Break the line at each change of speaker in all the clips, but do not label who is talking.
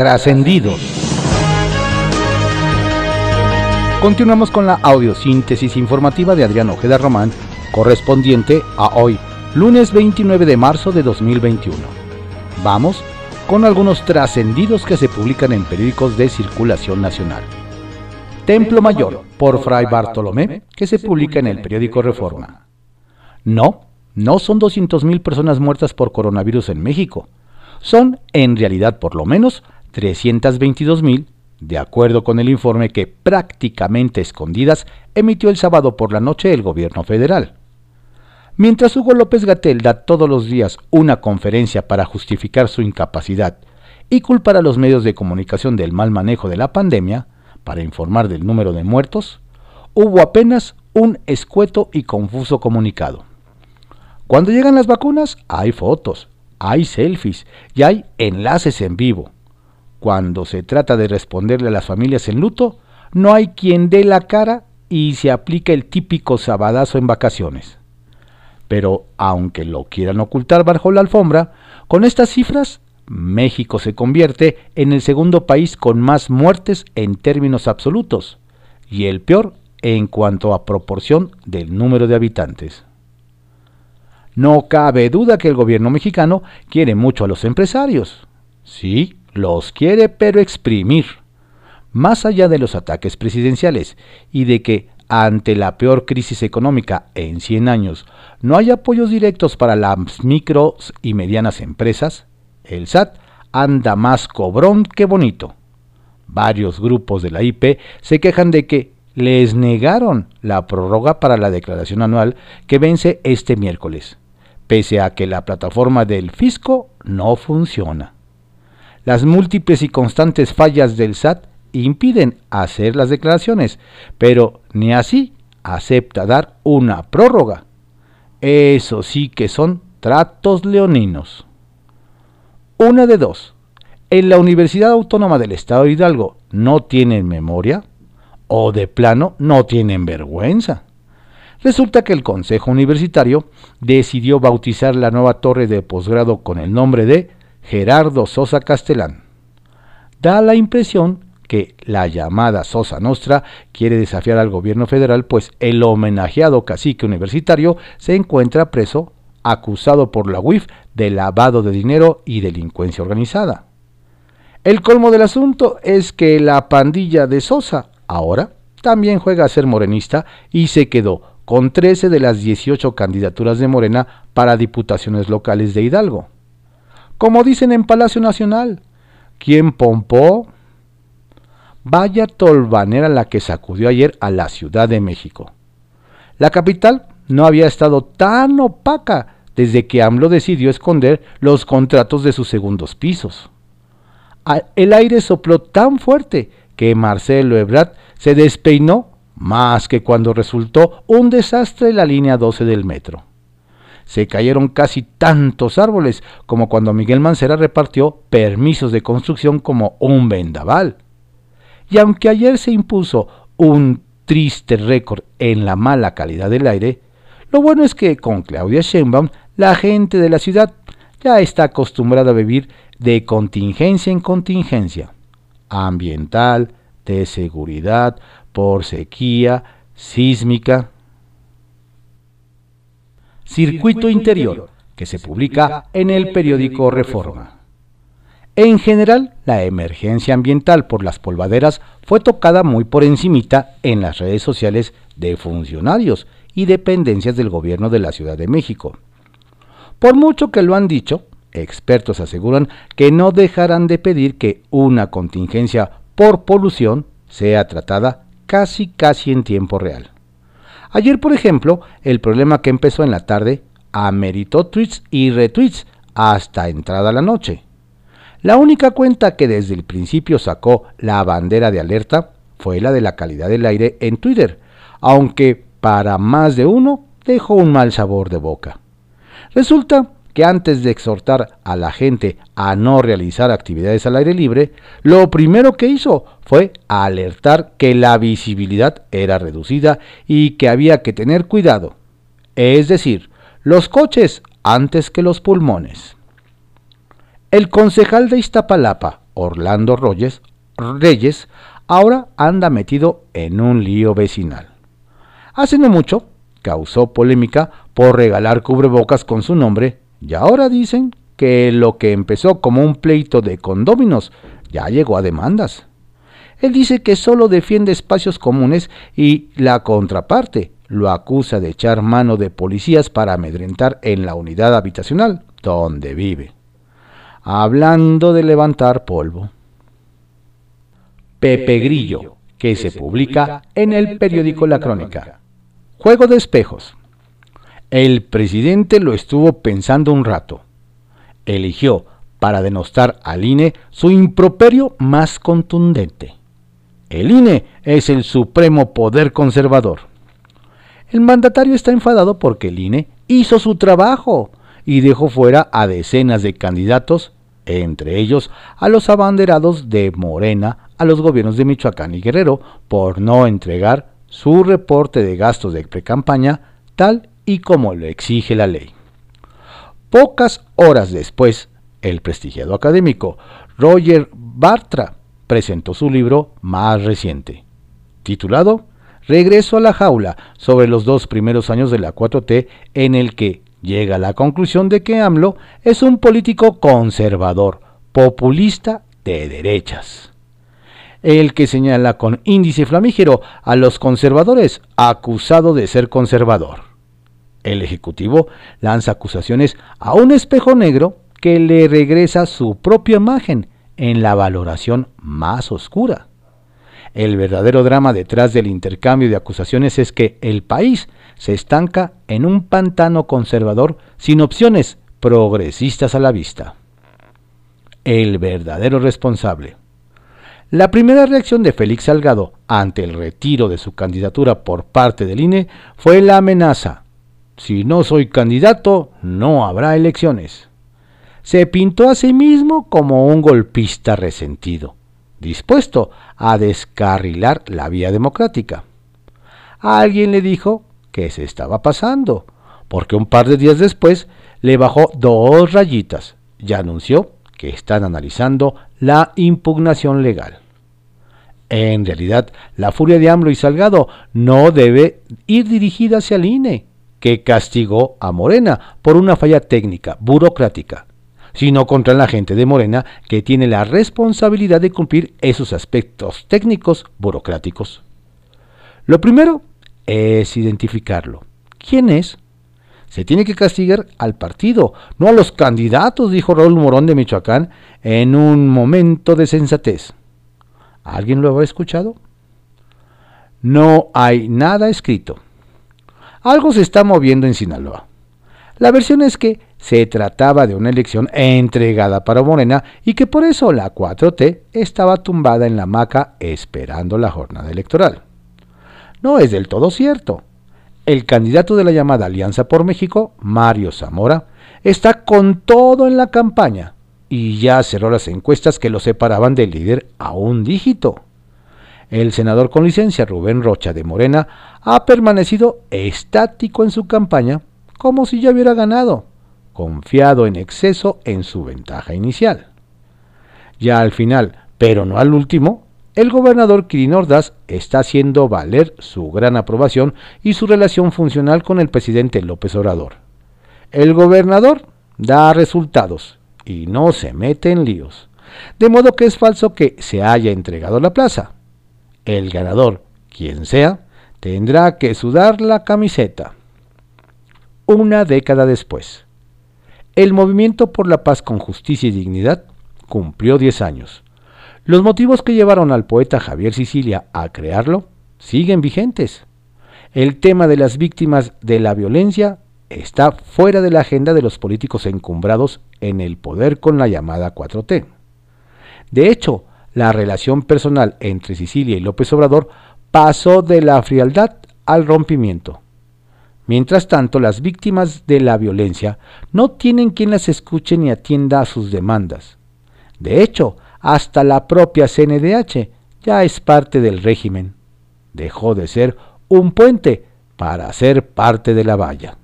Trascendidos. Continuamos con la audiosíntesis informativa de Adrián Ojeda Román, correspondiente a hoy, lunes 29 de marzo de 2021. Vamos con algunos trascendidos que se publican en periódicos de circulación nacional. Templo Mayor, por Fray Bartolomé, que se publica en el periódico Reforma. No, no son 200.000 personas muertas por coronavirus en México. Son, en realidad, por lo menos 322.000, de acuerdo con el informe que prácticamente escondidas emitió el sábado por la noche el gobierno federal. Mientras Hugo López Gatel da todos los días una conferencia para justificar su incapacidad y culpar a los medios de comunicación del mal manejo de la pandemia, para informar del número de muertos, hubo apenas un escueto y confuso comunicado. Cuando llegan las vacunas, hay fotos, hay selfies y hay enlaces en vivo. Cuando se trata de responderle a las familias en luto, no hay quien dé la cara y se aplica el típico sabadazo en vacaciones. Pero aunque lo quieran ocultar bajo la alfombra, con estas cifras, México se convierte en el segundo país con más muertes en términos absolutos y el peor en cuanto a proporción del número de habitantes. No cabe duda que el gobierno mexicano quiere mucho a los empresarios. Sí, los quiere pero exprimir. Más allá de los ataques presidenciales y de que ante la peor crisis económica en 100 años no hay apoyos directos para las micros y medianas empresas, el SAT anda más cobrón que bonito. Varios grupos de la IP se quejan de que les negaron la prórroga para la declaración anual que vence este miércoles, pese a que la plataforma del fisco no funciona. Las múltiples y constantes fallas del SAT impiden hacer las declaraciones, pero ni así acepta dar una prórroga. Eso sí que son tratos leoninos. Una de dos. En la Universidad Autónoma del Estado de Hidalgo no tienen memoria o de plano no tienen vergüenza. Resulta que el Consejo Universitario decidió bautizar la nueva torre de posgrado con el nombre de Gerardo Sosa Castellán. Da la impresión que la llamada Sosa Nostra quiere desafiar al gobierno federal, pues el homenajeado cacique universitario se encuentra preso acusado por la UIF de lavado de dinero y delincuencia organizada. El colmo del asunto es que la pandilla de Sosa ahora también juega a ser morenista y se quedó con 13 de las 18 candidaturas de Morena para diputaciones locales de Hidalgo. Como dicen en Palacio Nacional, ¿quién pompó? Vaya tolvanera la que sacudió ayer a la Ciudad de México. La capital no había estado tan opaca desde que AMLO decidió esconder los contratos de sus segundos pisos. El aire sopló tan fuerte que Marcelo Ebrard se despeinó más que cuando resultó un desastre la línea 12 del metro se cayeron casi tantos árboles como cuando Miguel Mancera repartió permisos de construcción como un vendaval. Y aunque ayer se impuso un triste récord en la mala calidad del aire, lo bueno es que con Claudia Sheinbaum la gente de la ciudad ya está acostumbrada a vivir de contingencia en contingencia, ambiental, de seguridad, por sequía, sísmica, Circuito Interior, que se publica en el periódico Reforma. En general, la emergencia ambiental por las polvaderas fue tocada muy por encimita en las redes sociales de funcionarios y dependencias del gobierno de la Ciudad de México. Por mucho que lo han dicho, expertos aseguran que no dejarán de pedir que una contingencia por polución sea tratada casi casi en tiempo real. Ayer, por ejemplo, el problema que empezó en la tarde ameritó tweets y retweets hasta entrada la noche. La única cuenta que desde el principio sacó la bandera de alerta fue la de la calidad del aire en Twitter, aunque para más de uno dejó un mal sabor de boca. Resulta que antes de exhortar a la gente a no realizar actividades al aire libre, lo primero que hizo fue alertar que la visibilidad era reducida y que había que tener cuidado, es decir, los coches antes que los pulmones. El concejal de Iztapalapa, Orlando Reyes, Reyes ahora anda metido en un lío vecinal. Hace no mucho causó polémica por regalar cubrebocas con su nombre y ahora dicen que lo que empezó como un pleito de condóminos ya llegó a demandas. Él dice que solo defiende espacios comunes y la contraparte lo acusa de echar mano de policías para amedrentar en la unidad habitacional donde vive. Hablando de levantar polvo. Pepe Grillo, que se publica en el periódico La Crónica. Juego de espejos. El presidente lo estuvo pensando un rato. Eligió para denostar al INE su improperio más contundente. El INE es el supremo poder conservador. El mandatario está enfadado porque el INE hizo su trabajo y dejó fuera a decenas de candidatos, entre ellos a los abanderados de Morena a los gobiernos de Michoacán y Guerrero, por no entregar su reporte de gastos de precampaña tal y como lo exige la ley. Pocas horas después, el prestigiado académico Roger Bartra presentó su libro más reciente, titulado Regreso a la jaula sobre los dos primeros años de la 4T, en el que llega a la conclusión de que AMLO es un político conservador, populista de derechas. El que señala con índice flamígero a los conservadores acusado de ser conservador. El Ejecutivo lanza acusaciones a un espejo negro que le regresa su propia imagen en la valoración más oscura. El verdadero drama detrás del intercambio de acusaciones es que el país se estanca en un pantano conservador sin opciones progresistas a la vista. El verdadero responsable. La primera reacción de Félix Salgado ante el retiro de su candidatura por parte del INE fue la amenaza. Si no soy candidato, no habrá elecciones se pintó a sí mismo como un golpista resentido, dispuesto a descarrilar la vía democrática. Alguien le dijo que se estaba pasando, porque un par de días después le bajó dos rayitas y anunció que están analizando la impugnación legal. En realidad, la furia de AMLO y Salgado no debe ir dirigida hacia el INE, que castigó a Morena por una falla técnica, burocrática, sino contra la gente de Morena que tiene la responsabilidad de cumplir esos aspectos técnicos burocráticos. Lo primero es identificarlo. ¿Quién es? Se tiene que castigar al partido, no a los candidatos, dijo Raúl Morón de Michoacán en un momento de sensatez. ¿Alguien lo habrá escuchado? No hay nada escrito. Algo se está moviendo en Sinaloa. La versión es que se trataba de una elección entregada para Morena y que por eso la 4T estaba tumbada en la hamaca esperando la jornada electoral. No es del todo cierto. El candidato de la llamada Alianza por México, Mario Zamora, está con todo en la campaña y ya cerró las encuestas que lo separaban del líder a un dígito. El senador con licencia Rubén Rocha de Morena ha permanecido estático en su campaña como si ya hubiera ganado confiado en exceso en su ventaja inicial. Ya al final, pero no al último, el gobernador Kirin Ordaz está haciendo valer su gran aprobación y su relación funcional con el presidente López Obrador. El gobernador da resultados y no se mete en líos, de modo que es falso que se haya entregado la plaza. El ganador, quien sea, tendrá que sudar la camiseta. Una década después. El movimiento por la paz con justicia y dignidad cumplió 10 años. Los motivos que llevaron al poeta Javier Sicilia a crearlo siguen vigentes. El tema de las víctimas de la violencia está fuera de la agenda de los políticos encumbrados en el poder con la llamada 4T. De hecho, la relación personal entre Sicilia y López Obrador pasó de la frialdad al rompimiento. Mientras tanto, las víctimas de la violencia no tienen quien las escuche ni atienda a sus demandas. De hecho, hasta la propia CNDH ya es parte del régimen. Dejó de ser un puente para ser parte de la valla.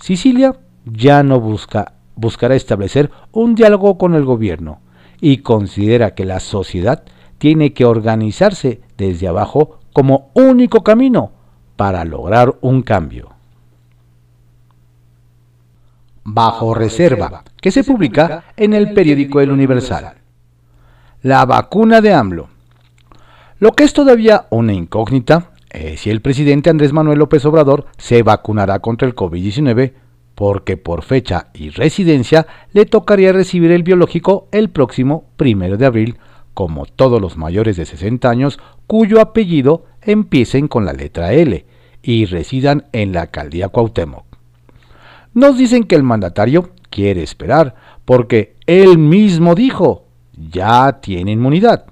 Sicilia ya no busca, buscará establecer un diálogo con el gobierno y considera que la sociedad tiene que organizarse desde abajo como único camino para lograr un cambio. Bajo reserva, que se publica en el periódico El Universal. La vacuna de AMLO. Lo que es todavía una incógnita es si el presidente Andrés Manuel López Obrador se vacunará contra el COVID-19 porque por fecha y residencia le tocaría recibir el biológico el próximo primero de abril, como todos los mayores de 60 años cuyo apellido empiecen con la letra L y residan en la alcaldía Cuauhtémoc. Nos dicen que el mandatario quiere esperar porque él mismo dijo, ya tiene inmunidad.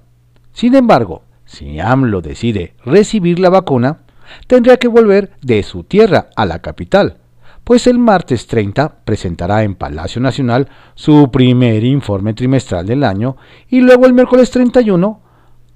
Sin embargo, si AMLO decide recibir la vacuna, tendría que volver de su tierra a la capital, pues el martes 30 presentará en Palacio Nacional su primer informe trimestral del año y luego el miércoles 31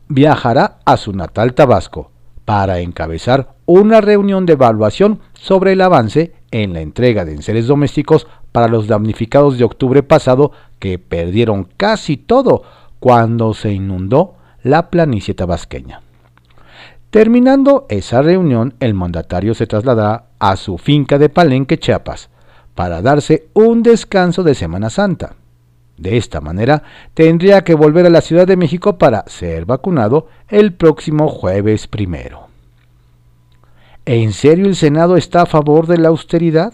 viajará a su natal Tabasco para encabezar una reunión de evaluación sobre el avance en la entrega de enseres domésticos para los damnificados de octubre pasado que perdieron casi todo cuando se inundó la planicie tabasqueña. Terminando esa reunión, el mandatario se trasladará a su finca de Palenque, Chiapas, para darse un descanso de Semana Santa. De esta manera, tendría que volver a la Ciudad de México para ser vacunado el próximo jueves primero. ¿En serio el Senado está a favor de la austeridad?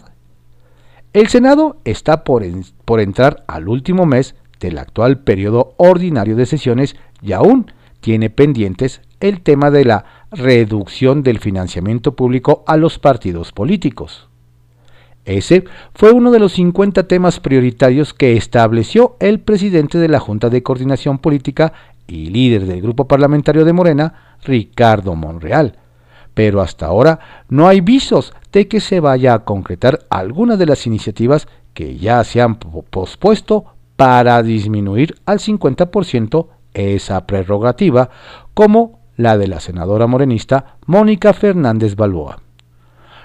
El Senado está por, entrar al último mes del actual periodo ordinario de sesiones y aún tiene pendientes el tema de la reducción del financiamiento público a los partidos políticos. Ese fue uno de los 50 temas prioritarios que estableció el presidente de la Junta de Coordinación Política y líder del grupo parlamentario de Morena, Ricardo Monreal. Pero hasta ahora no hay visos de que se vaya a concretar alguna de las iniciativas que ya se han pospuesto para disminuir al 50% esa prerrogativa, como la de la senadora morenista Mónica Fernández Balboa.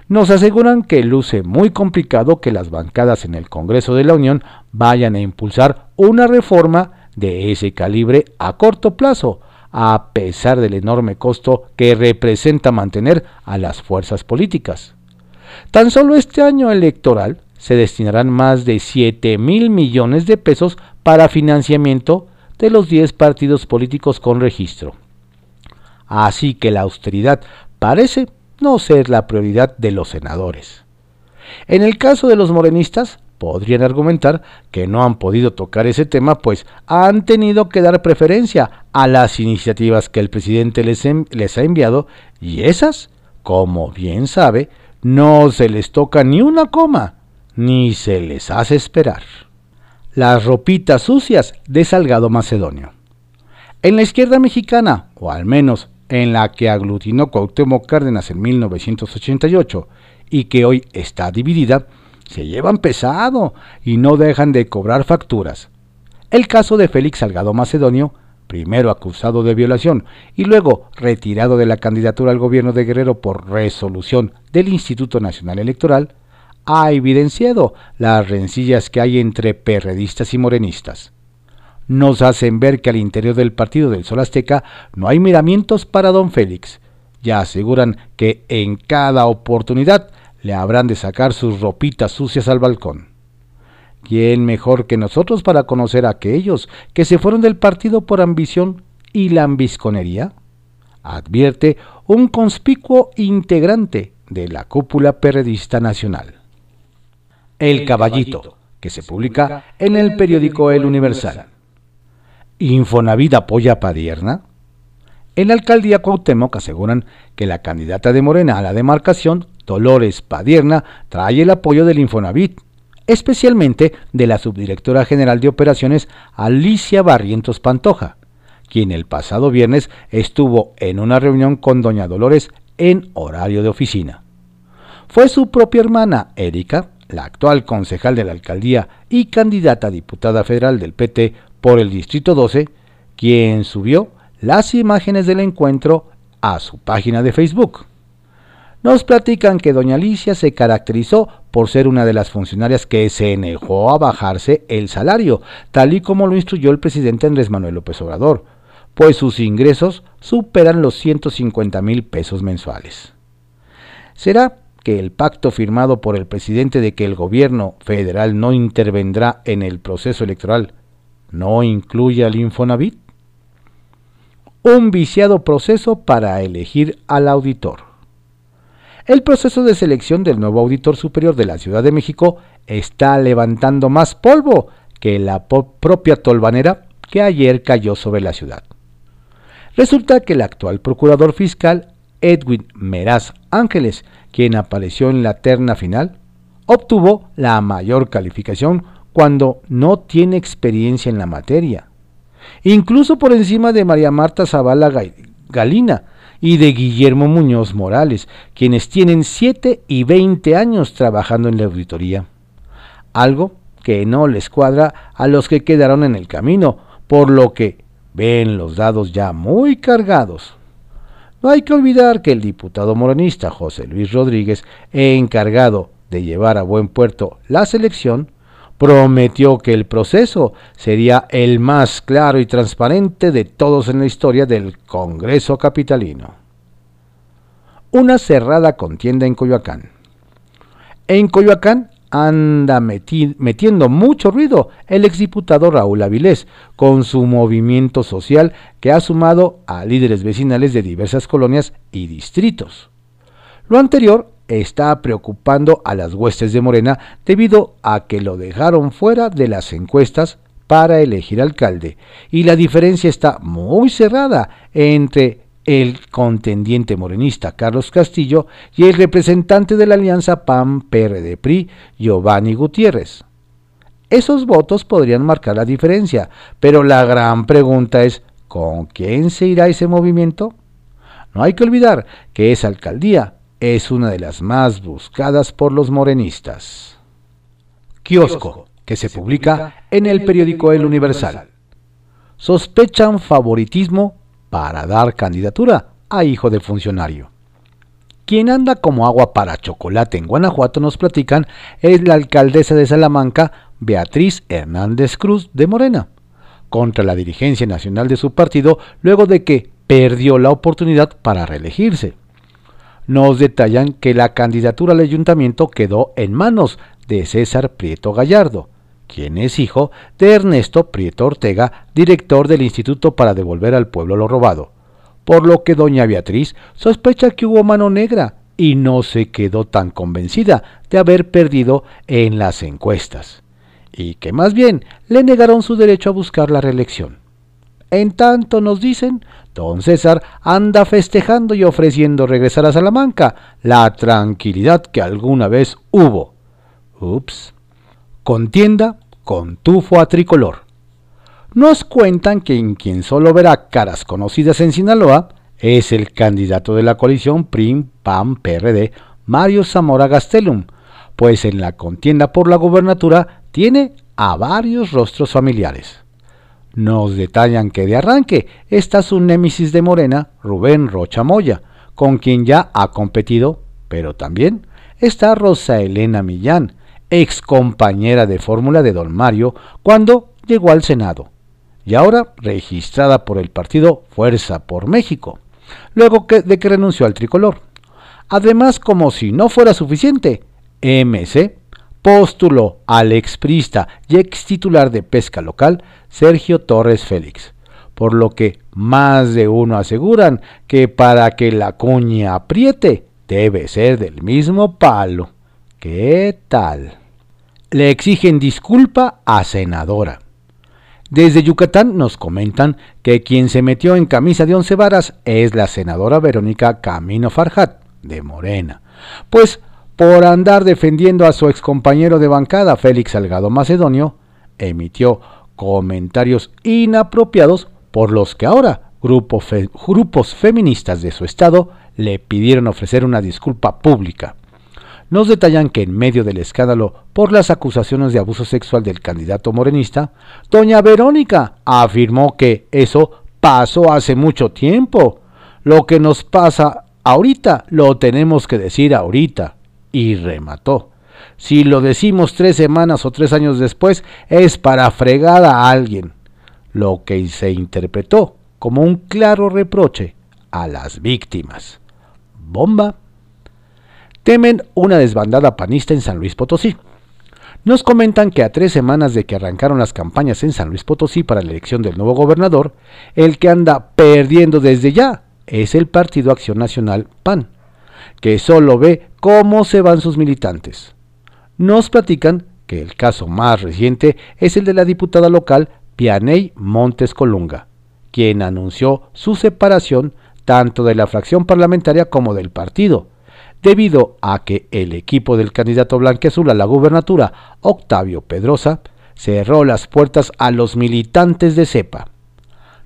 Nos aseguran que luce muy complicado que las bancadas en el Congreso de la Unión vayan a impulsar una reforma de ese calibre a corto plazo, a pesar del enorme costo que representa mantener a las fuerzas políticas. Tan solo este año electoral se destinarán más de 7 mil millones de pesos para financiamiento de los 10 partidos políticos con registro. Así que la austeridad parece no ser la prioridad de los senadores. En el caso de los morenistas, podrían argumentar que no han podido tocar ese tema, pues han tenido que dar preferencia a las iniciativas que el presidente les, les, ha enviado y esas, como bien sabe, no se les toca ni una coma, ni se les hace esperar las ropitas sucias de Salgado Macedonio. En la izquierda mexicana, o al menos en la que aglutinó Cuauhtémoc Cárdenas en 1988 y que hoy está dividida, se llevan pesado y no dejan de cobrar facturas. El caso de Félix Salgado Macedonio, primero acusado de violación y luego retirado de la candidatura al gobierno de Guerrero por resolución del Instituto Nacional Electoral, ha evidenciado las rencillas que hay entre perredistas y morenistas. Nos hacen ver que al interior del partido del Sol Azteca no hay miramientos para don Félix. Ya aseguran que en cada oportunidad le habrán de sacar sus ropitas sucias al balcón. ¿Quién mejor que nosotros para conocer a aquellos que se fueron del partido por ambición y lambisconería? Advierte un conspicuo integrante de la cúpula perredista nacional. El Caballito, que se publica en el periódico El Universal. ¿Infonavit apoya a Padierna? En la alcaldía Cuauhtémoc aseguran que la candidata de Morena a la demarcación, Dolores Padierna, trae el apoyo del Infonavit, especialmente de la subdirectora general de operaciones Alicia Barrientos Pantoja, quien el pasado viernes estuvo en una reunión con doña Dolores en horario de oficina. Fue su propia hermana, Erika, la actual concejal de la alcaldía y candidata a diputada federal del PT por el Distrito 12, quien subió las imágenes del encuentro a su página de Facebook. nos platican que doña Alicia se caracterizó por ser una de las funcionarias que se negó a bajarse el salario, tal y como lo instruyó el presidente Andrés Manuel López Obrador, pues sus ingresos superan los 150 mil pesos mensuales. ¿Será que el pacto firmado por el presidente de que el gobierno federal no intervendrá en el proceso electoral no incluye al Infonavit? Un viciado proceso para elegir al auditor. El proceso de selección del nuevo auditor superior de la Ciudad de México está levantando más polvo que la propia tolvanera que ayer cayó sobre la ciudad. Resulta que el actual procurador fiscal, Edwin Meraz Ángeles, quien apareció en la terna final, obtuvo la mayor calificación cuando no tiene experiencia en la materia, incluso por encima de María Marta Zavala Galina, y de Guillermo Muñoz Morales, quienes tienen 7 y 20 años trabajando en la auditoría. Algo que no les cuadra a los que quedaron en el camino, por lo que ven los dados ya muy cargados. No hay que olvidar que el diputado morenista José Luis Rodríguez, encargado de llevar a buen puerto la selección, prometió que el proceso sería el más claro y transparente de todos en la historia del Congreso Capitalino. Una cerrada contienda en Coyoacán. En Coyoacán anda metiendo mucho ruido el exdiputado Raúl Avilés con su movimiento social que ha sumado a líderes vecinales de diversas colonias y distritos. Lo anterior está preocupando a las huestes de Morena debido a que lo dejaron fuera de las encuestas para elegir alcalde y la diferencia está muy cerrada entre el contendiente morenista Carlos Castillo y el representante de la alianza PAN-PRD-PRI Giovanni Gutiérrez. Esos votos podrían marcar la diferencia, pero la gran pregunta es, ¿con quién se irá ese movimiento? No hay que olvidar que esa alcaldía es una de las más buscadas por los morenistas. Kiosco, que se publica en el periódico El Universal. Sospechan favoritismo para dar candidatura a hijo de funcionario. Quien anda como agua para chocolate en Guanajuato, nos platican, es la alcaldesa de Salamanca, Beatriz Hernández Cruz de Morena, contra la dirigencia nacional de su partido luego de que perdió la oportunidad para reelegirse nos detallan que la candidatura al ayuntamiento quedó en manos de César Prieto Gallardo, quien es hijo de Ernesto Prieto Ortega, director del Instituto para devolver al pueblo lo robado, por lo que doña Beatriz sospecha que hubo mano negra y no se quedó tan convencida de haber perdido en las encuestas, y que más bien le negaron su derecho a buscar la reelección. En tanto nos dicen, don César anda festejando y ofreciendo regresar a Salamanca la tranquilidad que alguna vez hubo. Ups. Contienda con tufo a tricolor. Nos cuentan que en quien solo verá caras conocidas en Sinaloa es el candidato de la coalición PRIM-PAM-PRD, Mario Zamora Gastelum, pues en la contienda por la gobernatura tiene a varios rostros familiares. Nos detallan que de arranque está su némesis de Morena, Rubén Rocha Moya, con quien ya ha competido, pero también está Rosa Elena Millán, ex compañera de fórmula de Don Mario cuando llegó al Senado, y ahora registrada por el partido Fuerza por México, luego de que renunció al tricolor. Además, como si no fuera suficiente, MC postuló al exprista y ex titular de pesca local Sergio Torres Félix, por lo que más de uno aseguran que para que la cuña apriete debe ser del mismo palo. ¿Qué tal? Le exigen disculpa a senadora. Desde Yucatán nos comentan que quien se metió en camisa de once varas es la senadora Verónica Camino Farjat, de Morena, pues por andar defendiendo a su excompañero de bancada Félix Salgado Macedonio, emitió comentarios inapropiados por los que ahora grupos feministas de su estado le pidieron ofrecer una disculpa pública. Nos detallan que en medio del escándalo por las acusaciones de abuso sexual del candidato morenista, doña Verónica afirmó que eso pasó hace mucho tiempo. Lo que nos pasa ahorita lo tenemos que decir ahorita. Y remató. Si lo decimos tres semanas o tres años después, es para fregar a alguien. Lo que se interpretó como un claro reproche a las víctimas. Bomba. Temen una desbandada panista en San Luis Potosí. Nos comentan que a tres semanas de que arrancaron las campañas en San Luis Potosí para la elección del nuevo gobernador, el que anda perdiendo desde ya es el Partido Acción Nacional PAN, que solo ve cómo se van sus militantes. Nos platican que el caso más reciente es el de la diputada local Pianey Montes Colunga, quien anunció su separación tanto de la fracción parlamentaria como del partido, debido a que el equipo del candidato blanqueazul a la gubernatura, Octavio Pedrosa, cerró las puertas a los militantes de CEPA.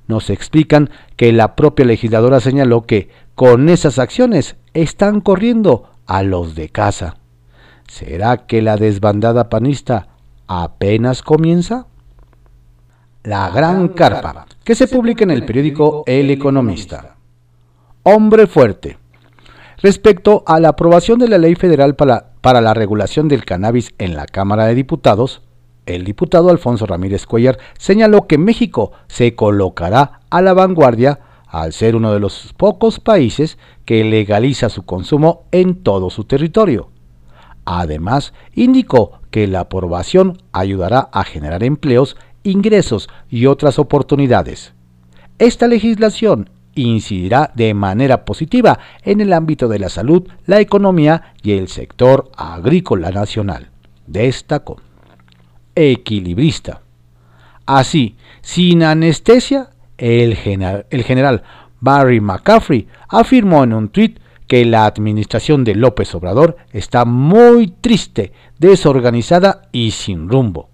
Nos explican que la propia legisladora señaló que con esas acciones están corriendo a los de casa. ¿Será que la desbandada panista apenas comienza? La Gran Carpa, que se publica en el periódico El Economista. Hombre fuerte. Respecto a la aprobación de la Ley Federal para, la regulación del cannabis en la Cámara de Diputados, el diputado Alfonso Ramírez Cuellar señaló que México se colocará a la vanguardia al ser uno de los pocos países que legaliza su consumo en todo su territorio. Además, indicó que la aprobación ayudará a generar empleos, ingresos y otras oportunidades. Esta legislación incidirá de manera positiva en el ámbito de la salud, la economía y el sector agrícola nacional. Destacó. Equilibrista. Así, sin anestesia, el general, Barry McCaffrey afirmó en un tuit que la administración de López Obrador está muy triste, desorganizada y sin rumbo.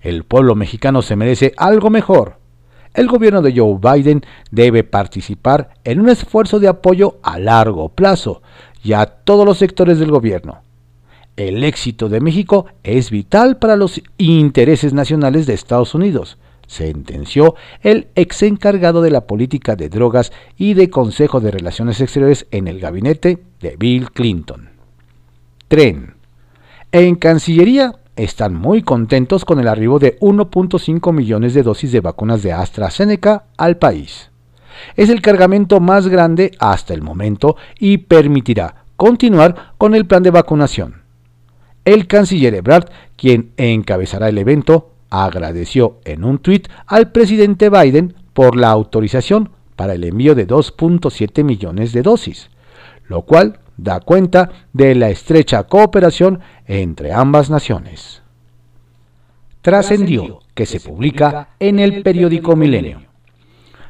El pueblo mexicano se merece algo mejor el gobierno de Joe Biden debe participar en un esfuerzo de apoyo a largo plazo y a todos los sectores del gobierno. El éxito de México es vital para los intereses nacionales de Estados Unidos, sentenció el ex encargado de la política de drogas y de Consejo de Relaciones Exteriores en el gabinete de Bill Clinton. Tren. En Cancillería están muy contentos con el arribo de 1.5 millones de dosis de vacunas de AstraZeneca al país. Es el cargamento más grande hasta el momento y permitirá continuar con el plan de vacunación. El canciller Ebrard, quien encabezará el evento, agradeció en un tuit al presidente Biden por la autorización para el envío de 2.7 millones de dosis, lo cual da cuenta de la estrecha cooperación entre ambas naciones. Trascendió que se publica en el periódico Milenio.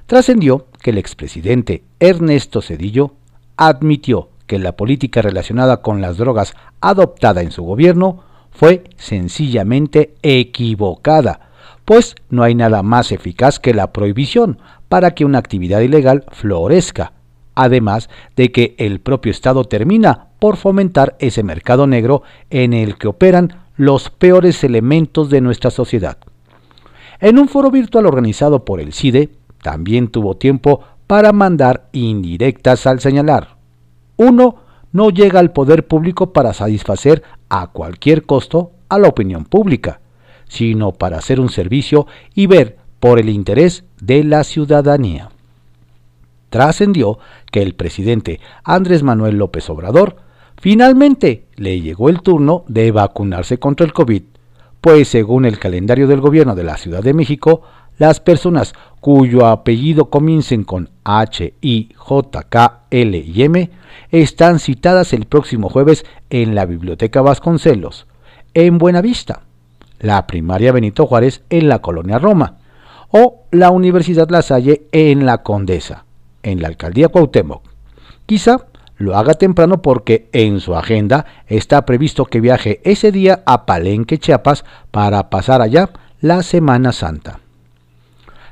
Trascendió que el expresidente Ernesto Cedillo admitió que la política relacionada con las drogas adoptada en su gobierno fue sencillamente equivocada, pues no hay nada más eficaz que la prohibición para que una actividad ilegal florezca además de que el propio Estado termina por fomentar ese mercado negro en el que operan los peores elementos de nuestra sociedad. En un foro virtual organizado por el CIDE, también tuvo tiempo para mandar indirectas al señalar. Uno no llega al poder público para satisfacer a cualquier costo a la opinión pública, sino para hacer un servicio y ver por el interés de la ciudadanía. Trascendió que el presidente Andrés Manuel López Obrador finalmente le llegó el turno de vacunarse contra el COVID, pues según el calendario del gobierno de la Ciudad de México, las personas cuyo apellido comiencen con H, I, J, K, L y M están citadas el próximo jueves en la Biblioteca Vasconcelos, en Buenavista, la primaria Benito Juárez en la Colonia Roma o la Universidad La Salle en la Condesa en la alcaldía Cuauhtémoc. Quizá lo haga temprano porque en su agenda está previsto que viaje ese día a Palenque, Chiapas, para pasar allá la Semana Santa.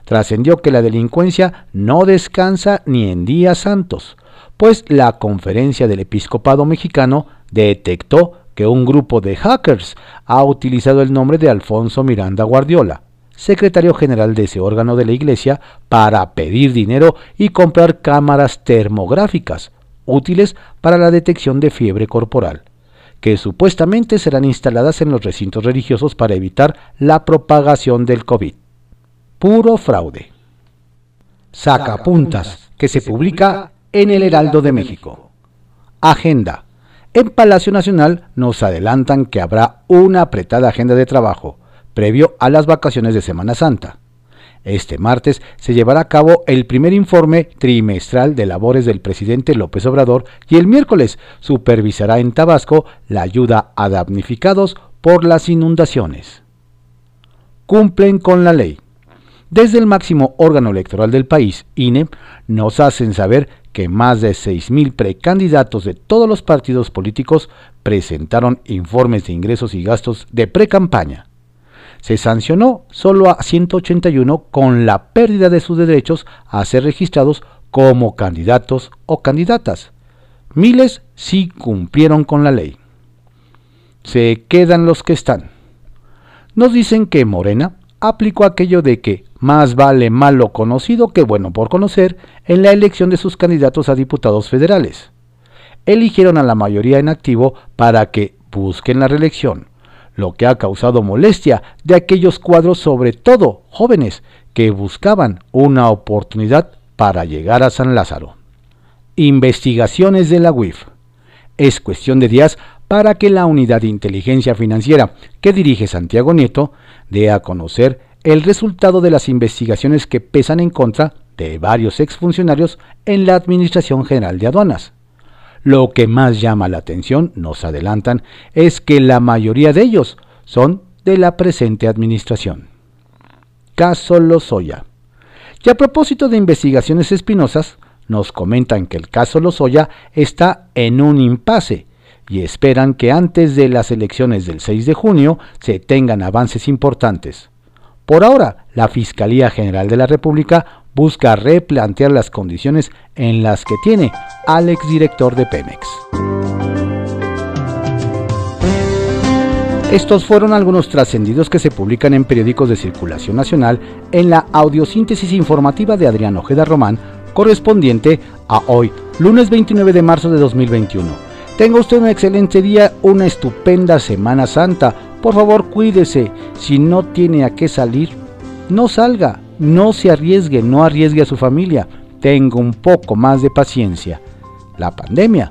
Trascendió que la delincuencia no descansa ni en días santos, pues la conferencia del episcopado mexicano detectó que un grupo de hackers ha utilizado el nombre de Alfonso Miranda Guardiola, secretario general de ese órgano de la Iglesia, para pedir dinero y comprar cámaras termográficas, útiles para la detección de fiebre corporal, que supuestamente serán instaladas en los recintos religiosos para evitar la propagación del COVID. Puro fraude. Sacapuntas, que se publica en el Heraldo de México. Agenda. En Palacio Nacional nos adelantan que habrá una apretada agenda de trabajo previo a las vacaciones de Semana Santa. Este martes se llevará a cabo el primer informe trimestral de labores del presidente López Obrador y el miércoles supervisará en Tabasco la ayuda a damnificados por las inundaciones. Cumplen con la ley. Desde el máximo órgano electoral del país, INE, nos hacen saber que más de 6.000 precandidatos de todos los partidos políticos presentaron informes de ingresos y gastos de precampaña. Se sancionó solo a 181 con la pérdida de sus derechos a ser registrados como candidatos o candidatas. Miles sí cumplieron con la ley. Se quedan los que están. Nos dicen que Morena aplicó aquello de que más vale malo conocido que bueno por conocer en la elección de sus candidatos a diputados federales. Eligieron a la mayoría en activo para que busquen la reelección, lo que ha causado molestia de aquellos cuadros, sobre todo jóvenes, que buscaban una oportunidad para llegar a San Lázaro. Investigaciones de la UIF. Es cuestión de días para que la unidad de inteligencia financiera que dirige Santiago Nieto dé a conocer el resultado de las investigaciones que pesan en contra de varios exfuncionarios en la Administración General de Aduanas. Lo que más llama la atención, nos adelantan, es que la mayoría de ellos son de la presente administración. Caso Lozoya. Y a propósito de investigaciones espinosas, nos comentan que el caso Lozoya está en un impasse y esperan que antes de las elecciones del 6 de junio se tengan avances importantes. Por ahora, la Fiscalía General de la República busca replantear las condiciones en las que tiene al exdirector de Pemex. Estos fueron algunos trascendidos que se publican en periódicos de circulación nacional en la audiosíntesis informativa de Adrián Ojeda Román, correspondiente a hoy, lunes 29 de marzo de 2021 Tenga usted un excelente día, una estupenda Semana Santa. Por favor, cuídese. Si no tiene a qué salir, no salga. No se arriesgue, no arriesgue a su familia. Tenga un poco más de paciencia. La pandemia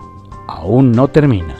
aún no termina.